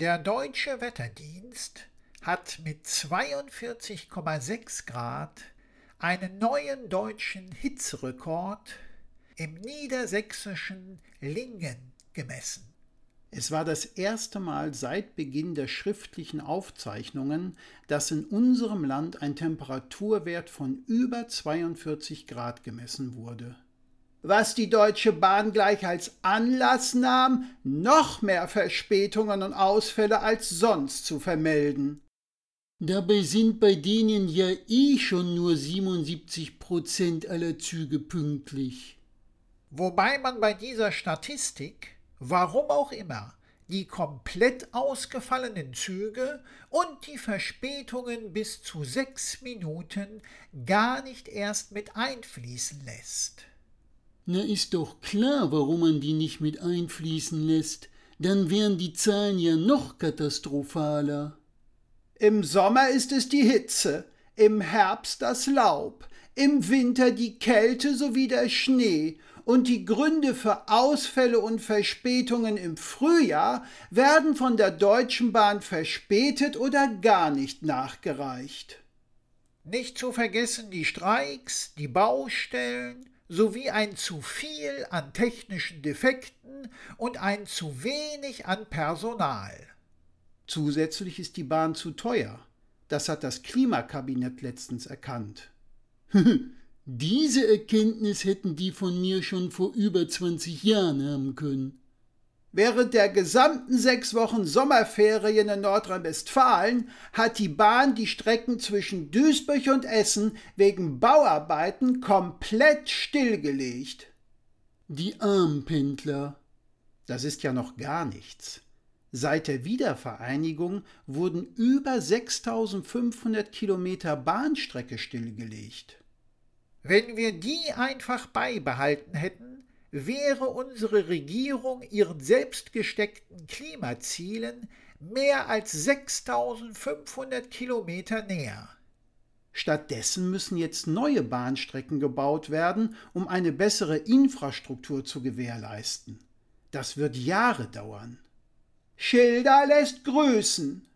Der deutsche Wetterdienst hat mit 42,6 Grad einen neuen deutschen Hitzerekord im niedersächsischen Lingen gemessen. Es war das erste Mal seit Beginn der schriftlichen Aufzeichnungen, dass in unserem Land ein Temperaturwert von über 42 Grad gemessen wurde. Was die Deutsche Bahn gleich als Anlass nahm, noch mehr Verspätungen und Ausfälle als sonst zu vermelden. Dabei sind bei denen ja eh schon nur 77 Prozent aller Züge pünktlich. Wobei man bei dieser Statistik, warum auch immer, die komplett ausgefallenen Züge und die Verspätungen bis zu sechs Minuten gar nicht erst mit einfließen lässt. Na ist doch klar, warum man die nicht mit einfließen lässt. Dann wären die Zahlen ja noch katastrophaler. Im Sommer ist es die Hitze, im Herbst das Laub, im Winter die Kälte sowie der Schnee und die Gründe für Ausfälle und Verspätungen im Frühjahr werden von der Deutschen Bahn verspätet oder gar nicht nachgereicht. Nicht zu vergessen die Streiks, die Baustellen sowie ein zu viel an technischen Defekten und ein zu wenig an Personal. Zusätzlich ist die Bahn zu teuer. Das hat das Klimakabinett letztens erkannt. Diese Erkenntnis hätten die von mir schon vor über 20 Jahren haben können. Während der gesamten sechs Wochen Sommerferien in Nordrhein-Westfalen hat die Bahn die Strecken zwischen Duisburg und Essen wegen Bauarbeiten komplett stillgelegt. Die Armpendler. Das ist ja noch gar nichts. Seit der Wiedervereinigung wurden über 6500 Kilometer Bahnstrecke stillgelegt. Wenn wir die einfach beibehalten hätten, wäre unsere Regierung ihren selbst gesteckten Klimazielen mehr als 6500 Kilometer näher. Stattdessen müssen jetzt neue Bahnstrecken gebaut werden, um eine bessere Infrastruktur zu gewährleisten. Das wird Jahre dauern. Schilder lässt grüßen.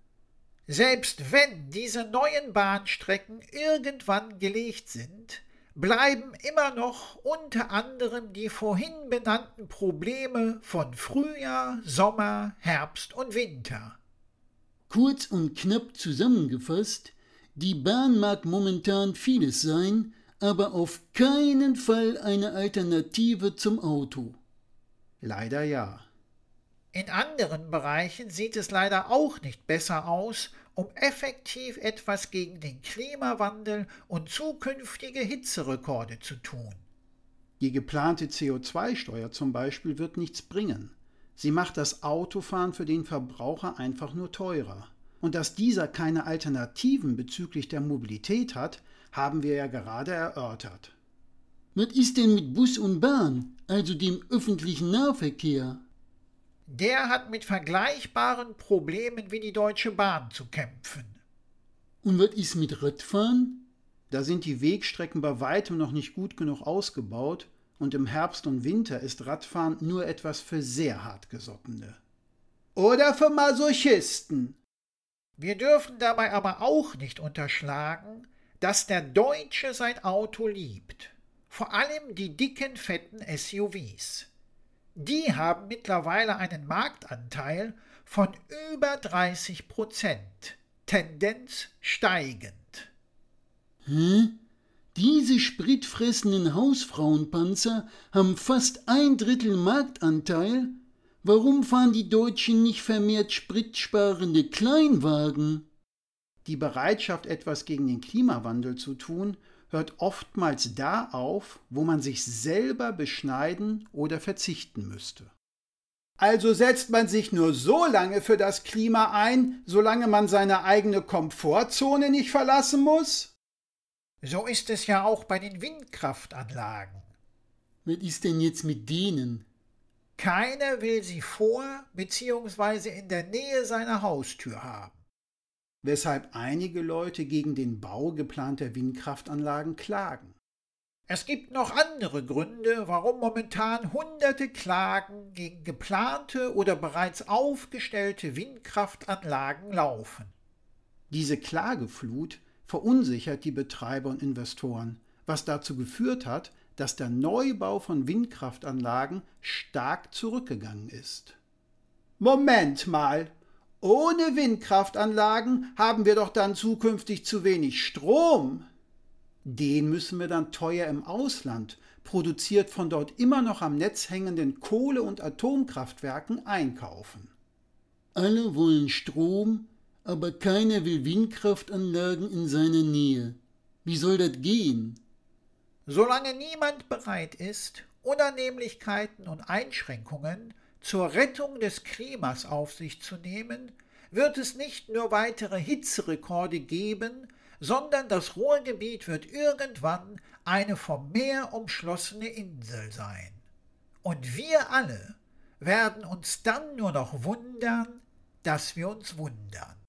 Selbst wenn diese neuen Bahnstrecken irgendwann gelegt sind, bleiben immer noch unter anderem die vorhin benannten Probleme von Frühjahr, Sommer, Herbst und Winter. Kurz und knapp zusammengefasst, die Bahn mag momentan vieles sein, aber auf keinen Fall eine Alternative zum Auto. Leider ja. In anderen Bereichen sieht es leider auch nicht besser aus um effektiv etwas gegen den Klimawandel und zukünftige Hitzerekorde zu tun. Die geplante CO2-Steuer zum Beispiel wird nichts bringen. Sie macht das Autofahren für den Verbraucher einfach nur teurer. Und dass dieser keine Alternativen bezüglich der Mobilität hat, haben wir ja gerade erörtert. Was ist denn mit Bus und Bahn, also dem öffentlichen Nahverkehr? Der hat mit vergleichbaren Problemen wie die Deutsche Bahn zu kämpfen. Und was ist mit Radfahren? Da sind die Wegstrecken bei weitem noch nicht gut genug ausgebaut und im Herbst und Winter ist Radfahren nur etwas für sehr hartgesottene. Oder für Masochisten. Wir dürfen dabei aber auch nicht unterschlagen, dass der Deutsche sein Auto liebt. Vor allem die dicken, fetten SUVs die haben mittlerweile einen Marktanteil von über 30 Prozent, Tendenz steigend. Hä? Diese spritfressenden Hausfrauenpanzer haben fast ein Drittel Marktanteil? Warum fahren die Deutschen nicht vermehrt spritsparende Kleinwagen? Die Bereitschaft, etwas gegen den Klimawandel zu tun, hört oftmals da auf, wo man sich selber beschneiden oder verzichten müsste. Also setzt man sich nur so lange für das Klima ein, solange man seine eigene Komfortzone nicht verlassen muss? So ist es ja auch bei den Windkraftanlagen. Was ist denn jetzt mit denen? Keiner will sie vor bzw. in der Nähe seiner Haustür haben weshalb einige Leute gegen den Bau geplanter Windkraftanlagen klagen. Es gibt noch andere Gründe, warum momentan hunderte Klagen gegen geplante oder bereits aufgestellte Windkraftanlagen laufen. Diese Klageflut verunsichert die Betreiber und Investoren, was dazu geführt hat, dass der Neubau von Windkraftanlagen stark zurückgegangen ist. Moment mal, ohne Windkraftanlagen haben wir doch dann zukünftig zu wenig Strom. Den müssen wir dann teuer im Ausland, produziert von dort immer noch am Netz hängenden Kohle- und Atomkraftwerken, einkaufen. Alle wollen Strom, aber keiner will Windkraftanlagen in seiner Nähe. Wie soll das gehen? Solange niemand bereit ist, Unannehmlichkeiten und Einschränkungen zur Rettung des Klimas auf sich zu nehmen, wird es nicht nur weitere Hitzerekorde geben, sondern das Ruhrgebiet wird irgendwann eine vom Meer umschlossene Insel sein. Und wir alle werden uns dann nur noch wundern, dass wir uns wundern.